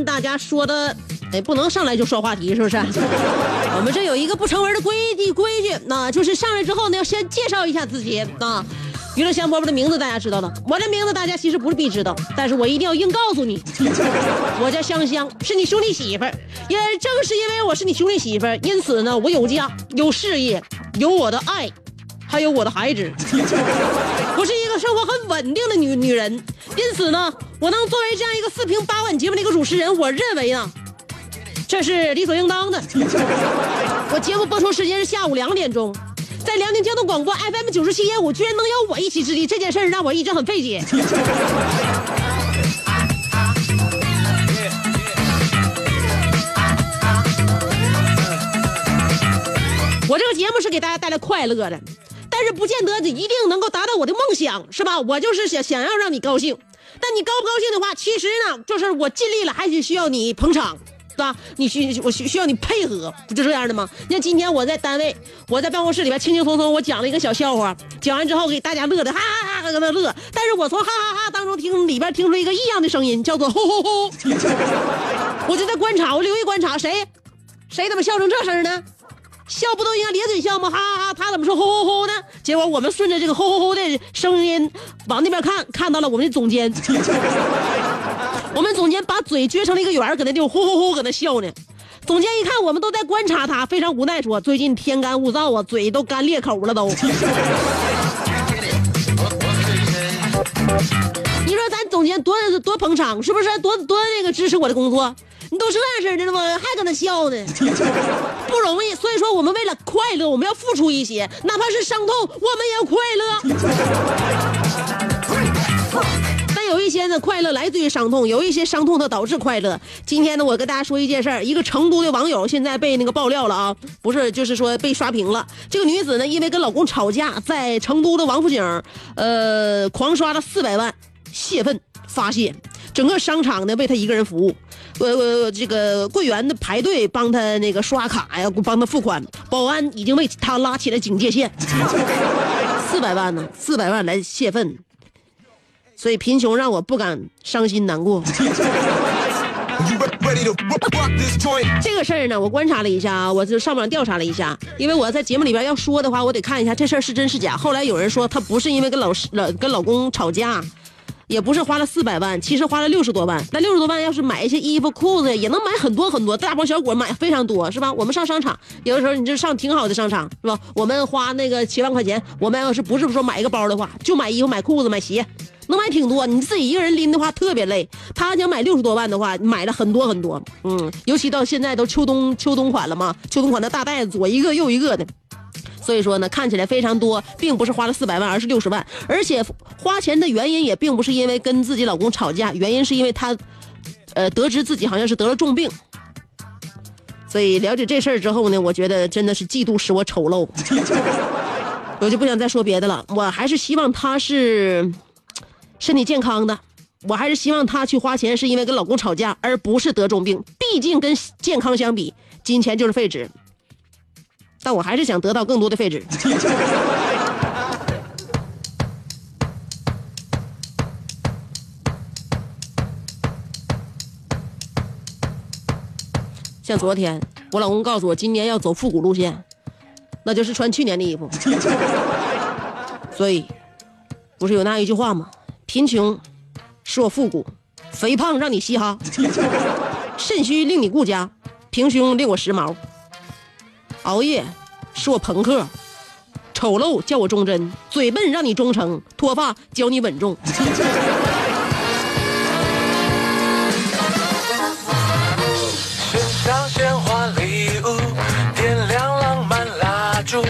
跟大家说的，哎，不能上来就说话题，是不是？我们这有一个不成文的规矩，规矩，那就是上来之后呢，要先介绍一下自己啊。娱乐香饽饽的名字大家知道了，我的名字大家其实不是必知道，但是我一定要硬告诉你，我叫香香，是你兄弟媳妇儿。也正是因为我是你兄弟媳妇儿，因此呢，我有家，有事业，有我的爱，还有我的孩子。生活很稳定的女女人，因此呢，我能作为这样一个四平八稳节目的一个主持人，我认为呢，这是理所应当的。我节目播出时间是下午两点钟，在辽宁交通广播 FM 九十七点五，居然能有我一席之地，这件事儿让我一直很费解。我这个节目是给大家带来快乐的，但是不见得一定能够达到我的梦想，是吧？我就是想想要让你高兴，但你高不高兴的话，其实呢，就是我尽力了，还是需要你捧场，是吧？你需我需需要你配合，不就这样的吗？你看今天我在单位，我在办公室里边轻轻松松，我讲了一个小笑话，讲完之后给大家乐的哈哈哈搁那乐，但是我从哈哈哈当中听里边听出一个异样的声音，叫做吼吼吼，我就在观察，我留意观察谁，谁怎么笑成这声呢？笑不都应该咧嘴笑吗？哈哈哈！他怎么说吼吼吼呢？结果我们顺着这个吼吼吼的声音往那边看，看到了我们的总监。我们总监把嘴撅成了一个圆，搁那地方呼呼呼搁那笑呢。总监一看我们都在观察他，非常无奈说：“最近天干物燥啊，嘴都干裂口了都。” 你说咱总监多多捧场，是不是？多多那个支持我的工作？你都是那样式的了吗？还搁那笑呢，不容易。所以说，我们为了快乐，我们要付出一些，哪怕是伤痛，我们也要快乐。但有一些呢，快乐来自于伤痛；有一些伤痛它导致快乐。今天呢，我跟大家说一件事儿：一个成都的网友现在被那个爆料了啊，不是，就是说被刷屏了。这个女子呢，因为跟老公吵架，在成都的王府井，呃，狂刷了四百万泄愤发泄，整个商场呢为她一个人服务。呃呃，这个柜员的排队帮他那个刷卡呀，帮他付款，保安已经为他拉起了警戒线。四百万呢，四百万来泄愤，所以贫穷让我不敢伤心难过。这个事儿呢，我观察了一下啊，我就上网调查了一下，因为我在节目里边要说的话，我得看一下这事儿是真是假。后来有人说她不是因为跟老师老跟老公吵架，也不是花了四百万，其实花了六十多万。那六十多万要是买一些衣服裤子，也能买很多很多，大包小裹买非常多，是吧？我们上商场，有的时候你就上挺好的商场，是吧？我们花那个七万块钱，我们要是不是说买一个包的话，就买衣服、买裤子、买鞋。能买挺多，你自己一个人拎的话特别累。他想买六十多万的话，买了很多很多，嗯，尤其到现在都秋冬秋冬款了嘛，秋冬款的大袋子左一个右一个的，所以说呢，看起来非常多，并不是花了四百万，而是六十万，而且花钱的原因也并不是因为跟自己老公吵架，原因是因为她，呃，得知自己好像是得了重病。所以了解这事儿之后呢，我觉得真的是嫉妒使我丑陋，我就不想再说别的了。我还是希望她是身体健康的，我还是希望她去花钱是因为跟老公吵架，而不是得重病。毕竟跟健康相比，金钱就是废纸。但我还是想得到更多的废纸。像昨天，我老公告诉我今年要走复古路线，那就是穿去年的衣服。所以，不是有那一句话吗？贫穷使我复古，肥胖让你嘻哈，肾虚令你顾家，平胸令我时髦。熬夜是我朋克，丑陋叫我忠贞，嘴笨让你忠诚，脱发教你稳重。献上鲜花礼物，点亮浪漫蜡烛，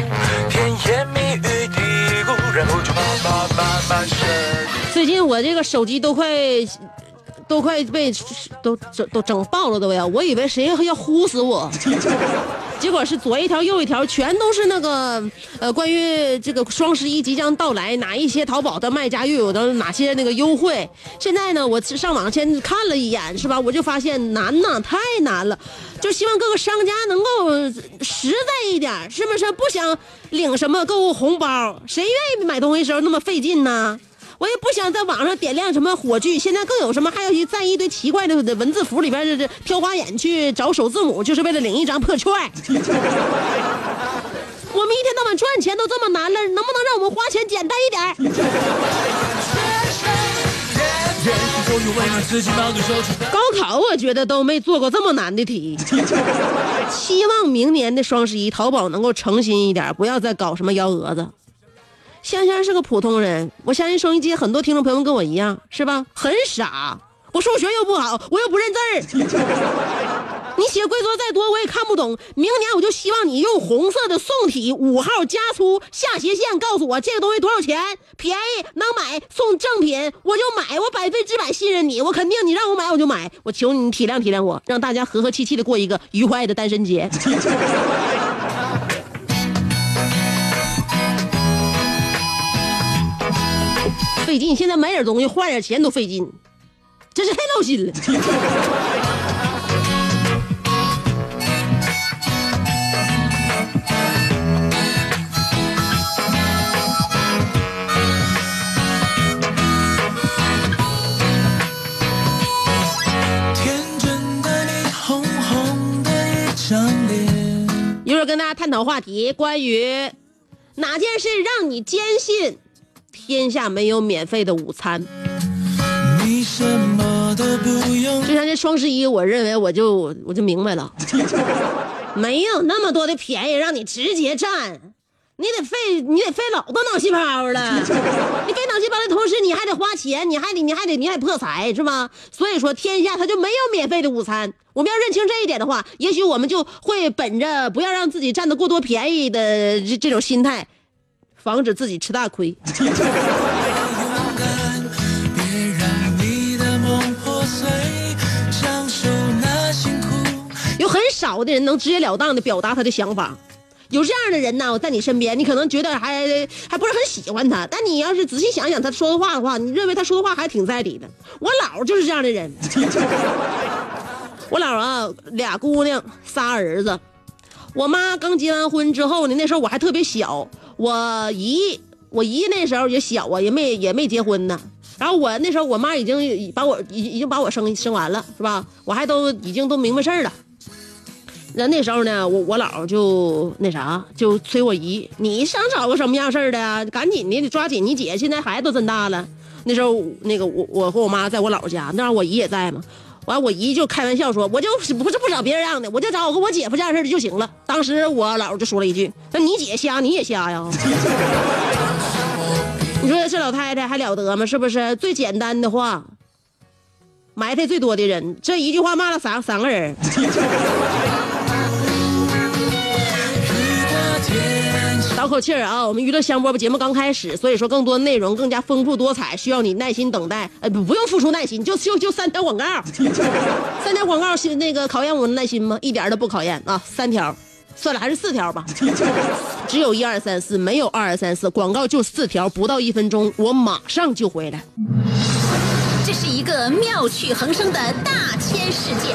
甜言蜜语嘀咕，然后就慢慢慢慢深入。最近我这个手机都快都快被都整都整爆了都要，我以为谁要呼死我，结果是左一条右一条，全都是那个呃关于这个双十一即将到来，哪一些淘宝的卖家又有的哪些那个优惠。现在呢，我上网先看了一眼，是吧？我就发现难呐，太难了，就希望各个商家能够实在一点，是不是？不想领什么购物红包，谁愿意买东西时候那么费劲呢？我也不想在网上点亮什么火炬，现在更有什么还要去在一堆奇怪的文字符里边这这挑花眼去找首字母，就是为了领一张破券。我们一天到晚赚钱都这么难了，能不能让我们花钱简单一点？高考我觉得都没做过这么难的题。希望明年的双十一淘宝能够诚心一点，不要再搞什么幺蛾子。香香是个普通人，我相信收音机很多听众朋友跟我一样，是吧？很傻，我数学又不好，我又不认字儿。你写规则再多，我也看不懂。明年我就希望你用红色的宋体五号加粗下斜线告诉我这个东西多少钱，便宜能买送赠品我就买，我百分之百信任你，我肯定你让我买我就买。我求你体谅体谅我，让大家和和气气的过一个愉快的单身节。费劲，现在买点东西花点钱都费劲，真是太闹心了。天真的你，红红的一张脸。一会儿跟大家探讨话题，关于哪件事让你坚信天下没有免费的午餐？你什么都不用就像这双十一，我认为我就我就明白了，没有那么多的便宜让你直接占，你得费你得费老多脑细胞了。你费脑细胞的同时，你还得花钱，你还得你还得你还得破财，是吧？所以说，天下它就没有免费的午餐。我们要认清这一点的话，也许我们就会本着不要让自己占的过多便宜的这这种心态，防止自己吃大亏。有很少的人能直截了当的表达他的想法。有这样的人呢，我在你身边，你可能觉得还还不是很喜欢他，但你要是仔细想想他说的话的话，你认为他说的话还挺在理的。我姥就是这样的人。我姥啊，俩姑娘，仨儿子。我妈刚结完婚之后呢，那时候我还特别小，我姨，我姨那时候也小啊，也没也没结婚呢。然后我那时候我妈已经把我已已经把我生生完了，是吧？我还都已经都明白事儿了。那那时候呢，我我姥就那啥，就催我姨，你想找个什么样事儿的呀？赶紧的，你抓紧你姐，现在孩子都真大了。那时候那个我我和我妈在我姥家，那时候我姨也在嘛。完，我姨就开玩笑说，我就不是不找别人样的，我就找我跟我姐夫这样式的就行了。当时我姥就说了一句：“那你姐瞎，你也瞎呀？” 你说这老太太还了得吗？是不是？最简单的话，埋汰最多的人，这一句话骂了三三个人。口气儿啊！我们娱乐香饽饽节目刚开始，所以说更多内容更加丰富多彩，需要你耐心等待。呃，不不用付出耐心，就就就三条广告，三条广告是那个考验我们耐心吗？一点都不考验啊！三条，算了，还是四条吧。只有一二三四，没有二二三四，广告就四条，不到一分钟，我马上就回来。这是一个妙趣横生的大千世界。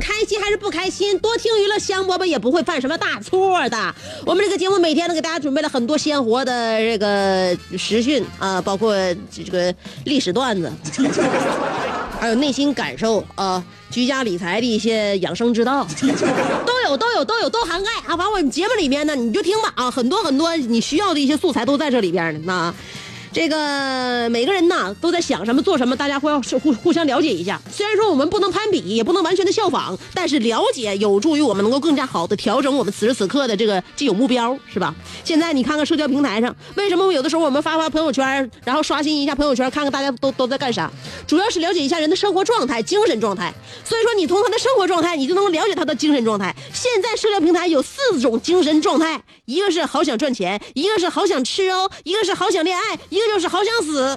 开心还是不开心，多听娱乐香饽饽也不会犯什么大错的。我们这个节目每天都给大家准备了很多鲜活的这个实讯啊，包括这个历史段子，还有内心感受啊，居家理财的一些养生之道，都有都有都有都涵盖啊。完我们节目里面呢，你就听吧啊，很多很多你需要的一些素材都在这里边呢。那。这个每个人呢都在想什么做什么，大家互要互互相了解一下。虽然说我们不能攀比，也不能完全的效仿，但是了解有助于我们能够更加好的调整我们此时此刻的这个既有目标，是吧？现在你看看社交平台上，为什么有的时候我们发发朋友圈，然后刷新一下朋友圈，看看大家都都在干啥？主要是了解一下人的生活状态、精神状态。所以说，你从他的生活状态，你就能了解他的精神状态。现在社交平台有四种精神状态，一个是好想赚钱，一个是好想吃哦，一个是好想恋爱，一个就是好想死。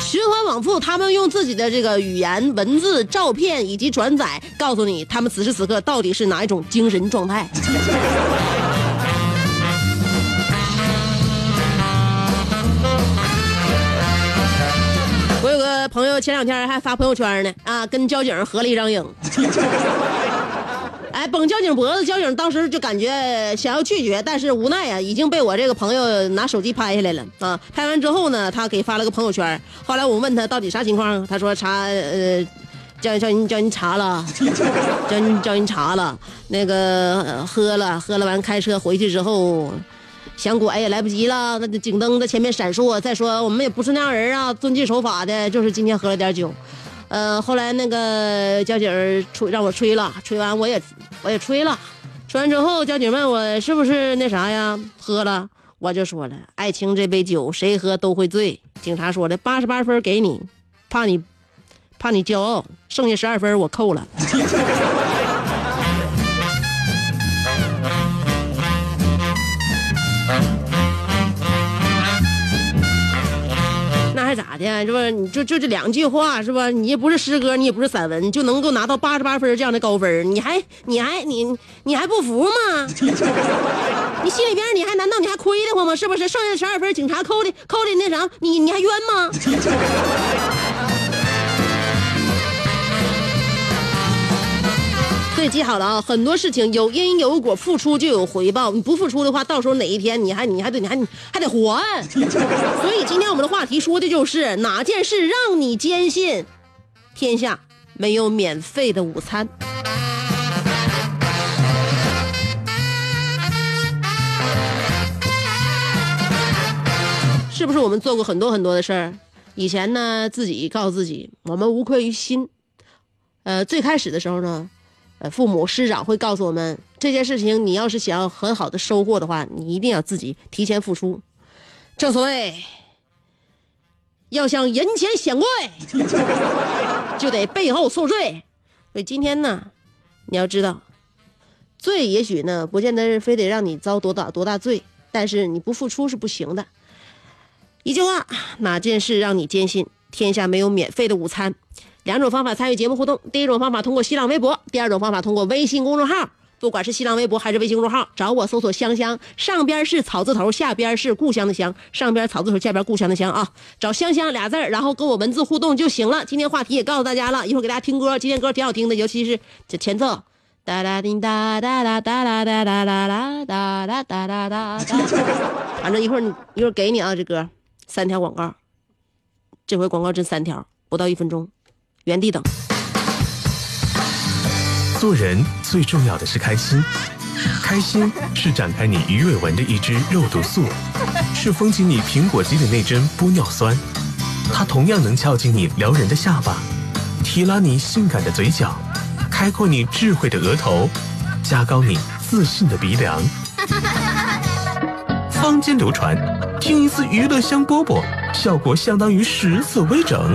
循环往复，他们用自己的这个语言、文字、照片以及转载，告诉你他们此时此刻到底是哪一种精神状态。我有个朋友前两天还发朋友圈呢，啊，跟交警合了一张影。哎，绷交警脖子，交警当时就感觉想要拒绝，但是无奈呀、已经被我这个朋友拿手机拍下来了啊。拍完之后呢，他给发了个朋友圈。后来我问他到底啥情况，他说查呃，叫叫人叫人查了，叫人叫人查了，那个、喝了喝了完开车回去之后。想拐也来不及了，那警灯在前面闪烁。再说我们也不是那样人啊，遵纪守法的，就是今天喝了点酒。呃，后来那个交警儿吹让我吹了，吹完我也我也吹了，吹完之后交警问我是不是那啥呀，喝了，我就说了，爱情这杯酒谁喝都会醉。警察说的，八十八分给你，怕你怕你骄傲，剩下十二分我扣了。咋的？是吧？你就就这两句话是吧？你也不是诗歌，你也不是散文，就能够拿到八十八分这样的高分，你还你还你你还不服吗？你心里边你还难道你还亏得慌吗？是不是？剩下的十二分警察扣的扣的那啥，你你还冤吗？记好了啊，很多事情有因有果，付出就有回报。你不付出的话，到时候哪一天你还你还得你还你还得还。所以今天我们的话题说的就是哪件事让你坚信天下没有免费的午餐。是不是我们做过很多很多的事儿？以前呢，自己告诉自己，我们无愧于心。呃，最开始的时候呢，父母师长会告诉我们，这件事情你要是想要很好的收获的话，你一定要自己提前付出。正所谓，要想人前显贵，就得背后受罪。所以今天呢，你要知道，罪也许呢，不见得是非得让你遭多大多大罪，但是你不付出是不行的。一句话，哪件事让你坚信天下没有免费的午餐？两种方法参与节目互动：第一种方法通过新浪微博，第二种方法通过微信公众号。不管是新浪微博还是微信公众号，找我搜索“香香”，上边是草字头，下边是故乡的乡，上边草字头，下边故乡的乡啊。找“香香”俩字儿，然后跟我文字互动就行了。今天话题也告诉大家了，一会儿给大家听歌，今天歌挺好听的，尤其是这前奏。哒哒叮哒哒哒哒哒哒哒哒哒哒哒哒哒哒。反正一会儿你一会儿给你啊，这歌三条广告，这回广告真三条，不到一分钟，原地等。做人最重要的是开心，开心是展开你鱼尾纹的一支肉毒素，是封紧你苹果肌的那针玻尿酸。它同样能翘起你撩人的下巴，提拉你性感的嘴角，开阔你智慧的额头，加高你自信的鼻梁。坊间流传，听一次娱乐香饽饽，效果相当于十次微整，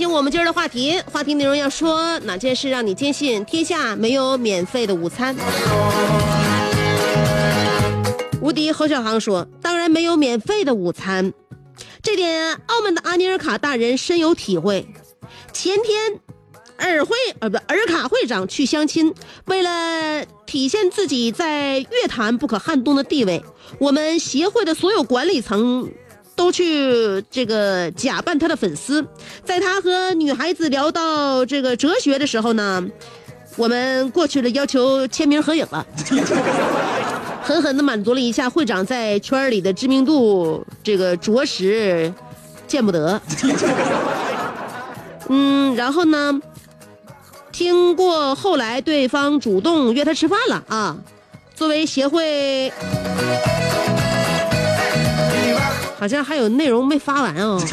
来进行我们今儿的话题，话题内容要说哪件事让你坚信天下没有免费的午餐？无敌侯小航说：“当然没有免费的午餐，这点澳门的阿尼尔卡大人深有体会。前天，尔会呃不尔卡会长去相亲，为了体现自己在乐坛不可撼动的地位，我们协会的所有管理层。”都去这个假扮他的粉丝，在他和女孩子聊到这个哲学的时候呢，我们过去了要求签名合影了，狠狠的满足了一下会长在圈里的知名度，这个着实见不得。嗯，然后呢，听过后来对方主动约他吃饭了啊，作为协会。好像还有内容没发完哦。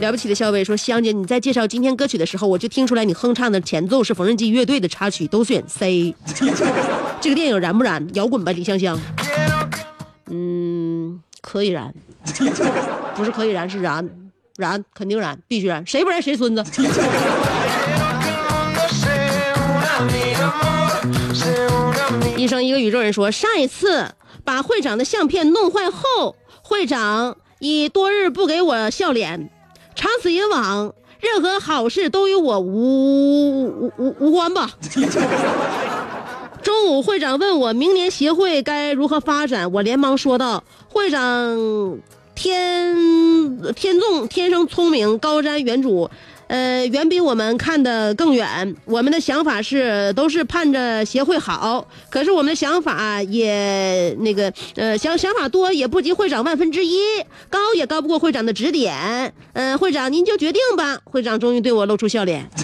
了不起的小伟说：“香姐，你在介绍今天歌曲的时候，我就听出来你哼唱的前奏是缝纫机乐队的插曲，都选 C。这个电影燃不燃？摇滚吧，李香香。嗯，可以燃，不是可以燃，是燃，燃肯定燃，必须燃，谁不燃谁孙子。”医生一个宇宙人说，上一次把会长的相片弄坏后，会长已多日不给我笑脸，长此以往，任何好事都与我无无无无关吧。中午会长问我明年协会该如何发展，我连忙说道：“会长天天纵天生聪明，高瞻远瞩。”呃，远比我们看的更远。我们的想法是，都是盼着协会好。可是我们的想法也那个，呃，想想法多也不及会长万分之一，高也高不过会长的指点。嗯、会长您就决定吧。会长终于对我露出笑脸，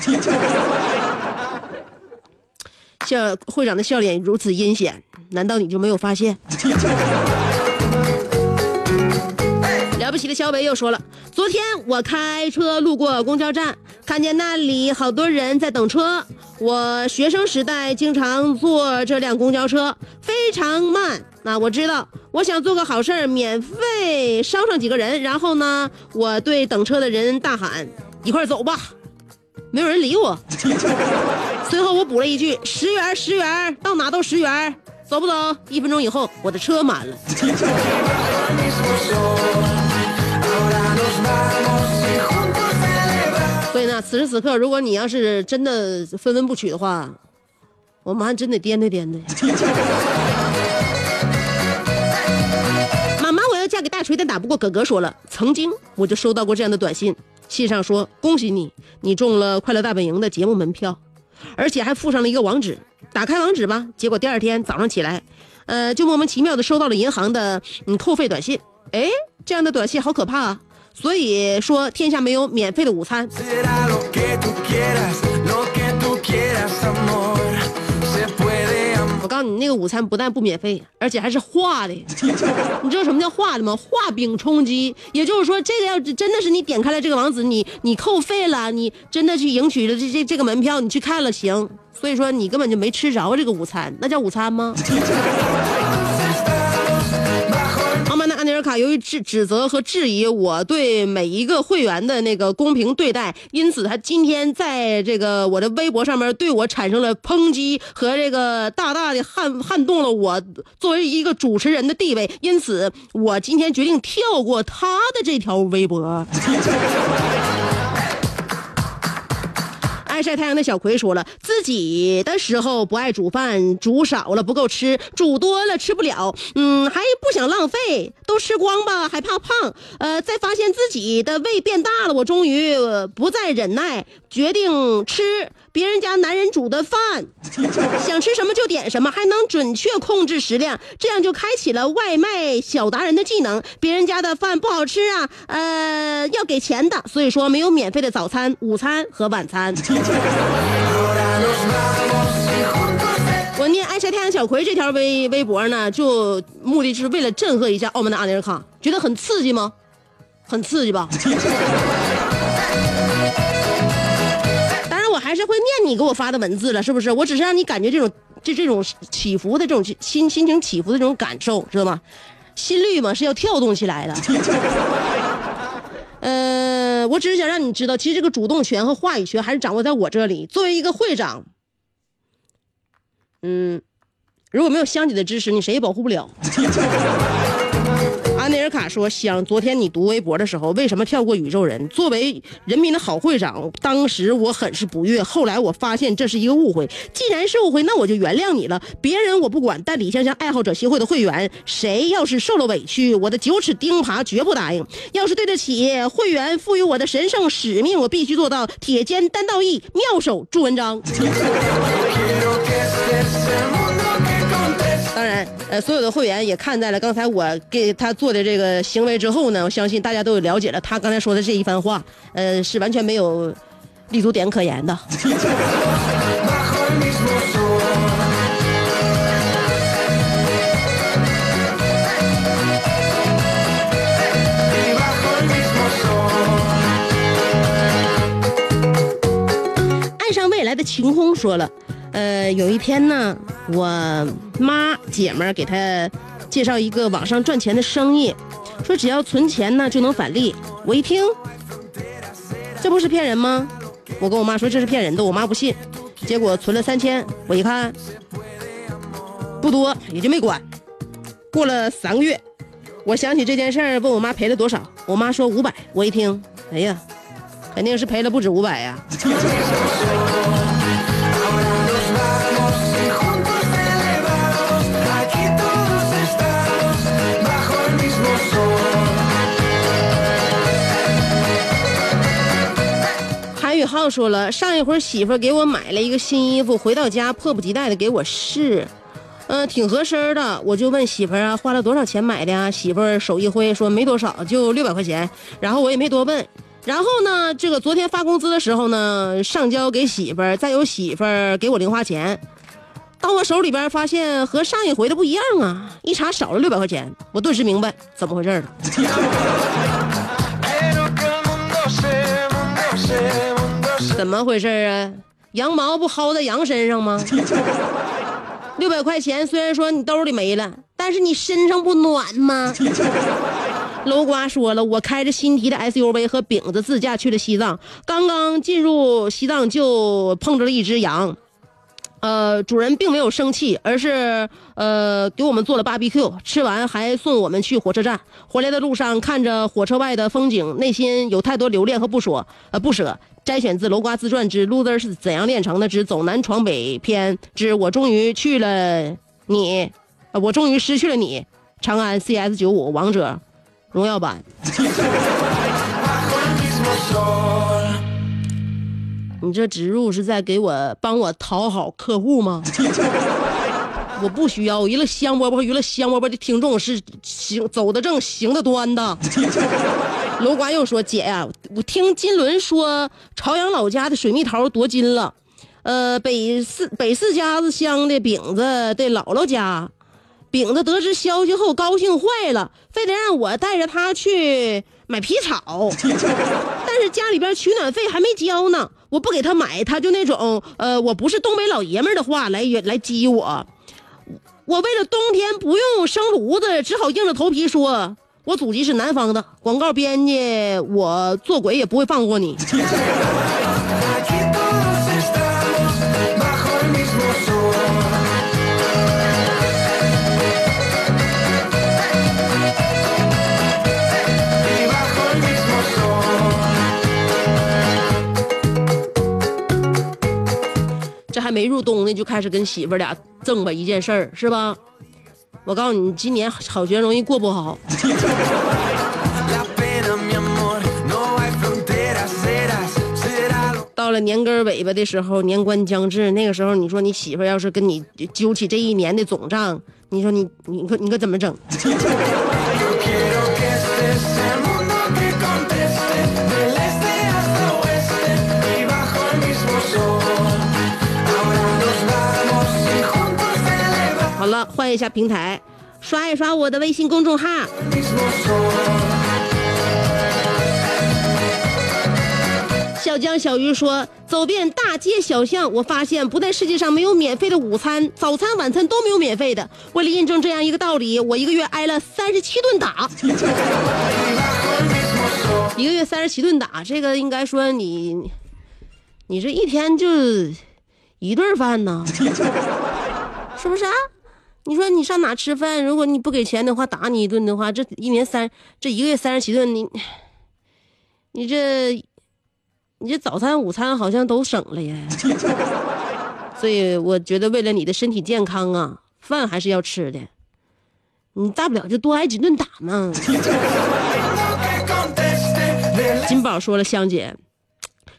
笑会长的笑脸如此阴险，难道你就没有发现？了不起的小北又说了，昨天我开车路过公交站，看见那里好多人在等车。我学生时代经常坐这辆公交车，非常慢。那我知道，我想做个好事儿，免费捎上几个人。然后呢，我对等车的人大喊：“一块儿走吧！”没有人理我。随后我补了一句：“十元，十元，到哪都十元，走不走？”一分钟以后，我的车满了。所以呢，此时此刻，如果你要是真的分文不取的话，我们还真得掂对掂对。妈妈，我要嫁给大锤，但打不过哥哥。说了，曾经我就收到过这样的短信，信上说恭喜你，你中了《快乐大本营》的节目门票，而且还附上了一个网址。打开网址吧，结果第二天早上起来，呃，就莫名其妙的收到了银行的嗯扣费短信。哎，这样的短信好可怕啊！所以说，天下没有免费的午餐。我告诉你，那个午餐不但不免费，而且还是化的。你知道什么叫化的吗？画饼充饥，也就是说，这个要真的是你点开了这个网址，你你扣费了，你真的去赢取了这这这个门票，你去看了行。所以说，你根本就没吃着这个午餐，那叫午餐吗？卡由于指指责和质疑我对每一个会员的那个公平对待，因此他今天在这个我的微博上面对我产生了抨击和这个大大的撼撼动了我作为一个主持人的地位，因此我今天决定跳过他的这条微博。爱晒太阳的小葵说了，自己的时候不爱煮饭，煮少了不够吃，煮多了吃不了，嗯，还不想浪费，都吃光吧，还怕胖。呃，再发现自己的胃变大了，我终于不再忍耐，决定吃别人家男人煮的饭，想吃什么就点什么，还能准确控制食量，这样就开启了外卖小达人的技能。别人家的饭不好吃啊，呃，要给钱的，所以说没有免费的早餐、午餐和晚餐。我念爱晒太阳小葵这条微微博呢，就目的是为了震慑一下澳门的阿尼尔卡，觉得很刺激吗？很刺激吧？你给我发的文字了，是不是？我只是让你感觉这种这这种起伏的这种心心情起伏的这种感受，知道吗？心率嘛是要跳动起来的。呃，我只是想让你知道，其实这个主动权和话语权还是掌握在我这里。作为一个会长，嗯，如果没有香姐的支持，你谁也保护不了。卡说：“香，昨天你读微博的时候，为什么跳过宇宙人？作为人民的好会长，当时我很是不悦。后来我发现这是一个误会，既然是误会，那我就原谅你了。别人我不管，但李香香爱好者协会的会员，谁要是受了委屈，我的九齿钉耙绝不答应。要是对得起会员赋予我的神圣使命，我必须做到铁肩担道义，妙手著文章。”所有的会员也看在了刚才我给他做的这个行为之后呢，我相信大家都有了解了他刚才说的这一番话，呃，是完全没有立足点可言的。爱上未来的晴空说了，呃，有一天呢，我妈姐们儿给他介绍一个网上赚钱的生意，说只要存钱呢就能返利。我一听，这不是骗人吗？我跟我妈说这是骗人的，我妈不信。结果存了三千，我一看不多，也就没管。过了三个月，我想起这件事儿，问我妈赔了多少，我妈说五百。我一听，哎呀，肯定是赔了不止五百呀。浩说了，上一回媳妇给我买了一个新衣服，回到家迫不及待的给我试，嗯、挺合身的。我就问媳妇儿啊，花了多少钱买的呀？媳妇儿手一挥说没多少，就六百块钱。然后我也没多问。然后呢，这个昨天发工资的时候呢，上交给媳妇儿，再由媳妇儿给我零花钱。到我手里边发现和上一回的不一样啊！一查少了六百块钱，我顿时明白怎么回事了。怎么回事啊？羊毛不薅在羊身上吗？六百块钱虽然说你兜里没了，但是你身上不暖吗？楼瓜说了，我开着新提的 SUV 和饼子自驾去了西藏，刚刚进入西藏就碰着了一只羊。呃，主人并没有生气，而是呃给我们做了 BBQ，吃完还送我们去火车站。回来的路上看着火车外的风景，内心有太多留恋和不舍，呃不舍。摘选自《楼瓜自传之 Loser 是怎样炼成的之走南闯北篇之我终于去了你，我终于失去了你。长安 CS 九五王者荣耀版。你这植入是在给我帮我讨好客户吗？我不需要，娱乐香饽饽，娱乐香饽饽的听众是行走得正，行得端的。楼瓜又说：“姐呀、我听金轮说朝阳老家的水蜜桃夺金了，呃，北四北四家子乡的饼子的姥姥家，饼子得知消息后高兴坏了，非得让我带着他去买皮草。但是家里边取暖费还没交呢，我不给他买，他就那种呃，我不是东北老爷们的话来来激我。我为了冬天不用生炉子，只好硬着头皮说，我祖籍是南方的，广告编辑，我做鬼也不会放过你。这还没入冬呢，就开始跟媳妇俩争吧一件事儿，是吧？我告诉你，今年好学容易过不好。到了年根尾巴的时候，年关将至，那个时候你说你媳妇要是跟你揪起这一年的总账，你说你你可你可怎么整？换一下平台，刷一刷我的微信公众号。小江小鱼说：“走遍大街小巷，我发现不在世界上没有免费的午餐，早餐、晚餐都没有免费的。为了印证这样一个道理，我一个月挨了三十七顿打。一个月三十七顿打，这个应该说你，你这一天就一顿饭呢，是不是啊？你说你上哪吃饭？如果你不给钱的话，打你一顿的话，这一年三这一个月三十七顿，你你这。”你这早餐、午餐好像都省了呀，所以我觉得为了你的身体健康啊，饭还是要吃的。你大不了就多挨几顿打嘛。金宝说了，香姐，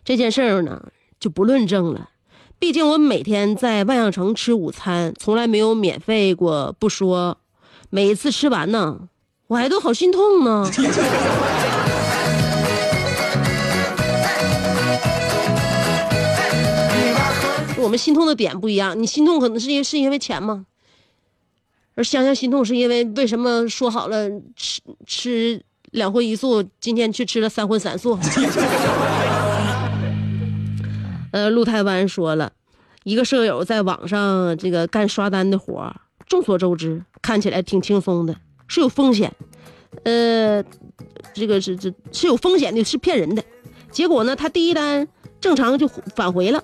这件事儿呢就不论证了，毕竟我每天在万象城吃午餐，从来没有免费过不说，每一次吃完呢，我还都好心痛呢。我们心痛的点不一样，你心痛可能是因为是因为钱吗？而香香心痛是因为为什么说好了吃吃两荤一素，今天去吃了三荤三素。呃，陆台湾说了，一个舍友在网上这个干刷单的活儿，众所周知，看起来挺轻松的，是有风险，呃，这个是这是有风险的，是骗人的。结果呢，他第一单正常就返回了。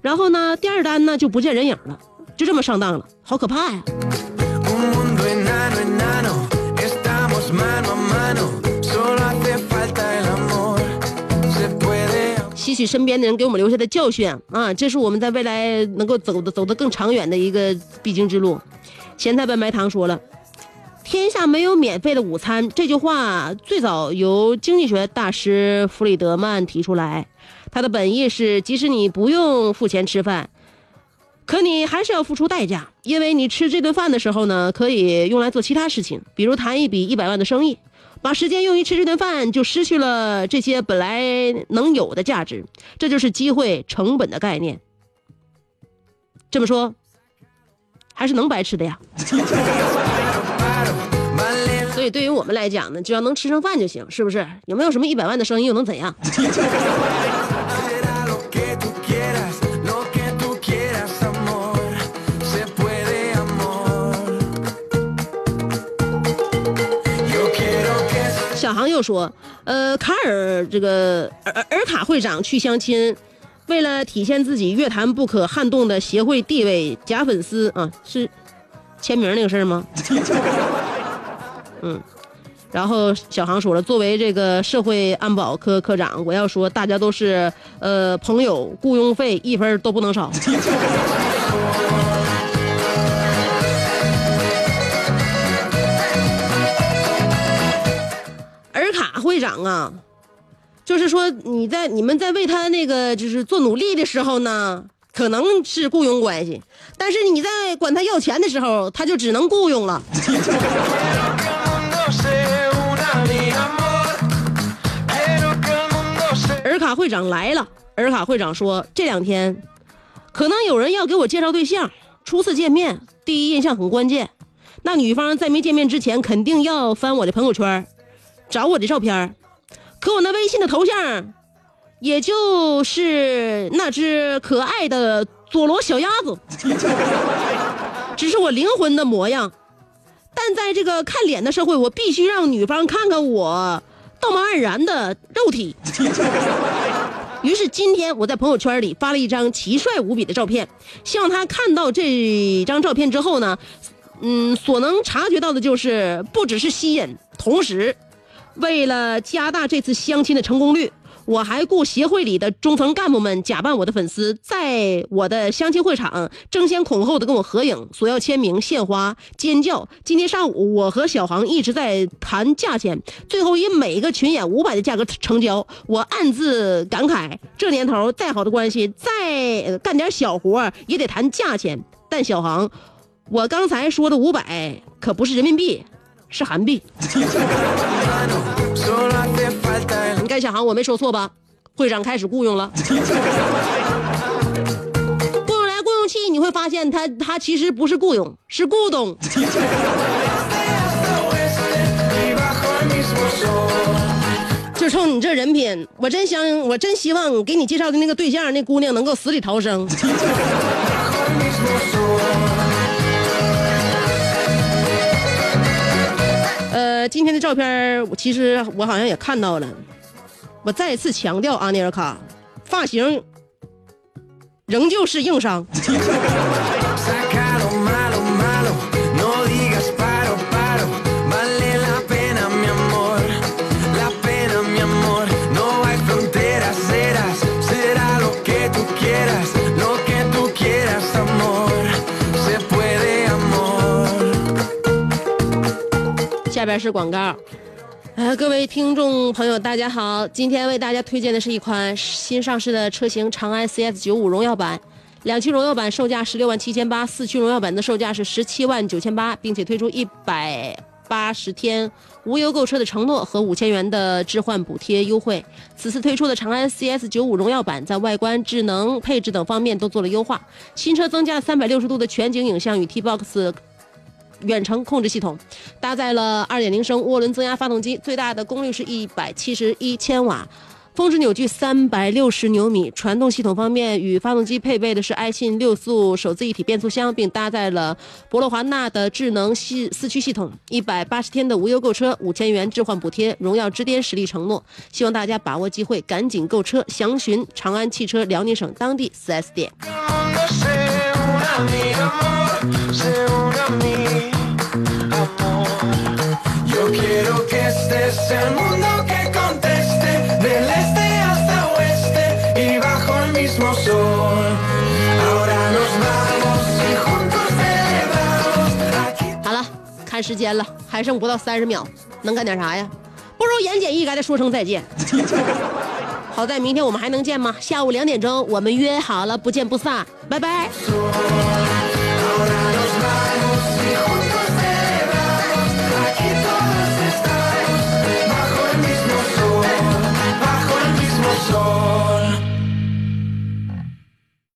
然后呢，第二单呢就不见人影了，就这么上当了，好可怕呀！吸取身边的人给我们留下的教训啊，这是我们在未来能够走的走得更长远的一个必经之路。咸菜拌白糖说了：“天下没有免费的午餐。”这句话最早由经济学大师弗里德曼提出来。他的本意是，即使你不用付钱吃饭，可你还是要付出代价，因为你吃这顿饭的时候呢，可以用来做其他事情，比如谈一笔一百万的生意。把时间用于吃这顿饭，就失去了这些本来能有的价值。这就是机会成本的概念。这么说，还是能白吃的呀。所以对于我们来讲呢，只要能吃上饭就行，是不是？有没有什么一百万的生意又能怎样？航又说：“呃，卡尔这个尔尔卡会长去相亲，为了体现自己乐坛不可撼动的协会地位，假粉丝啊，是签名那个事儿吗？嗯。然后小航说了，作为这个社会安保科科长，我要说，大家都是呃朋友，雇佣费一分都不能少。”会长啊，就是说你在你们在为他那个就是做努力的时候呢，可能是雇佣关系，但是你在管他要钱的时候，他就只能雇佣了。尔卡会长来了，尔卡会长说这两天可能有人要给我介绍对象，初次见面，第一印象很关键。那女方在没见面之前，肯定要翻我的朋友圈。找我的照片可我那微信的头像，也就是那只可爱的佐罗小鸭子，只是我灵魂的模样。但在这个看脸的社会，我必须让女方看看我道貌岸然的肉体。于是今天我在朋友圈里发了一张奇帅无比的照片，希望他看到这张照片之后呢，嗯，所能察觉到的就是不只是吸引，同时。为了加大这次相亲的成功率，我还雇协会里的中层干部们假扮我的粉丝，在我的相亲会场争先恐后的跟我合影，索要签名、献花、尖叫。今天上午，我和小航一直在谈价钱，最后以每个群演五百的价格成交。我暗自感慨，这年头再好的关系，再干点小活也得谈价钱。但小航，我刚才说的五百可不是人民币。是韩币。你看小航，我没说错吧？会长开始雇佣了，雇佣来雇佣去，你会发现他他其实不是雇佣，是雇佣。就冲你这人品，我真想，我真希望给你介绍的那个对象，那姑娘能够死里逃生。今天的照片我，其实我好像也看到了。我再次强调，阿尼尔卡，发型仍旧是硬伤。下边是广告。呃，各位听众朋友，大家好！今天为大家推荐的是一款新上市的车型——长安 CS 九五荣耀版。两驱荣耀版售价十六万七千八，四驱荣耀版的售价是十七万九千八，并且推出一百八十天无忧购车的承诺和五千元的置换补贴优惠。此次推出的长安 CS 九五荣耀版在外观、智能、配置等方面都做了优化。新车增加了三百六十度的全景影像与 T-Box 远程控制系统，搭载了2.0升涡轮增压发动机，最大的功率是一百七十一千瓦，峰值扭矩三百六十牛米。传动系统方面，与发动机配备的是爱信六速手自一体变速箱，并搭载了博洛华纳的智能系四驱系统。一百八十天的无忧购车，五千元置换补贴，荣耀之巅实力承诺。希望大家把握机会，赶紧购车，详询长安汽车辽宁省当地 4S 店。好了，看时间了，还剩不到三十秒，能干点啥呀？不如言简意赅的说声再见。好在明天我们还能见吗？下午两点钟，我们约好了，不见不散，拜拜。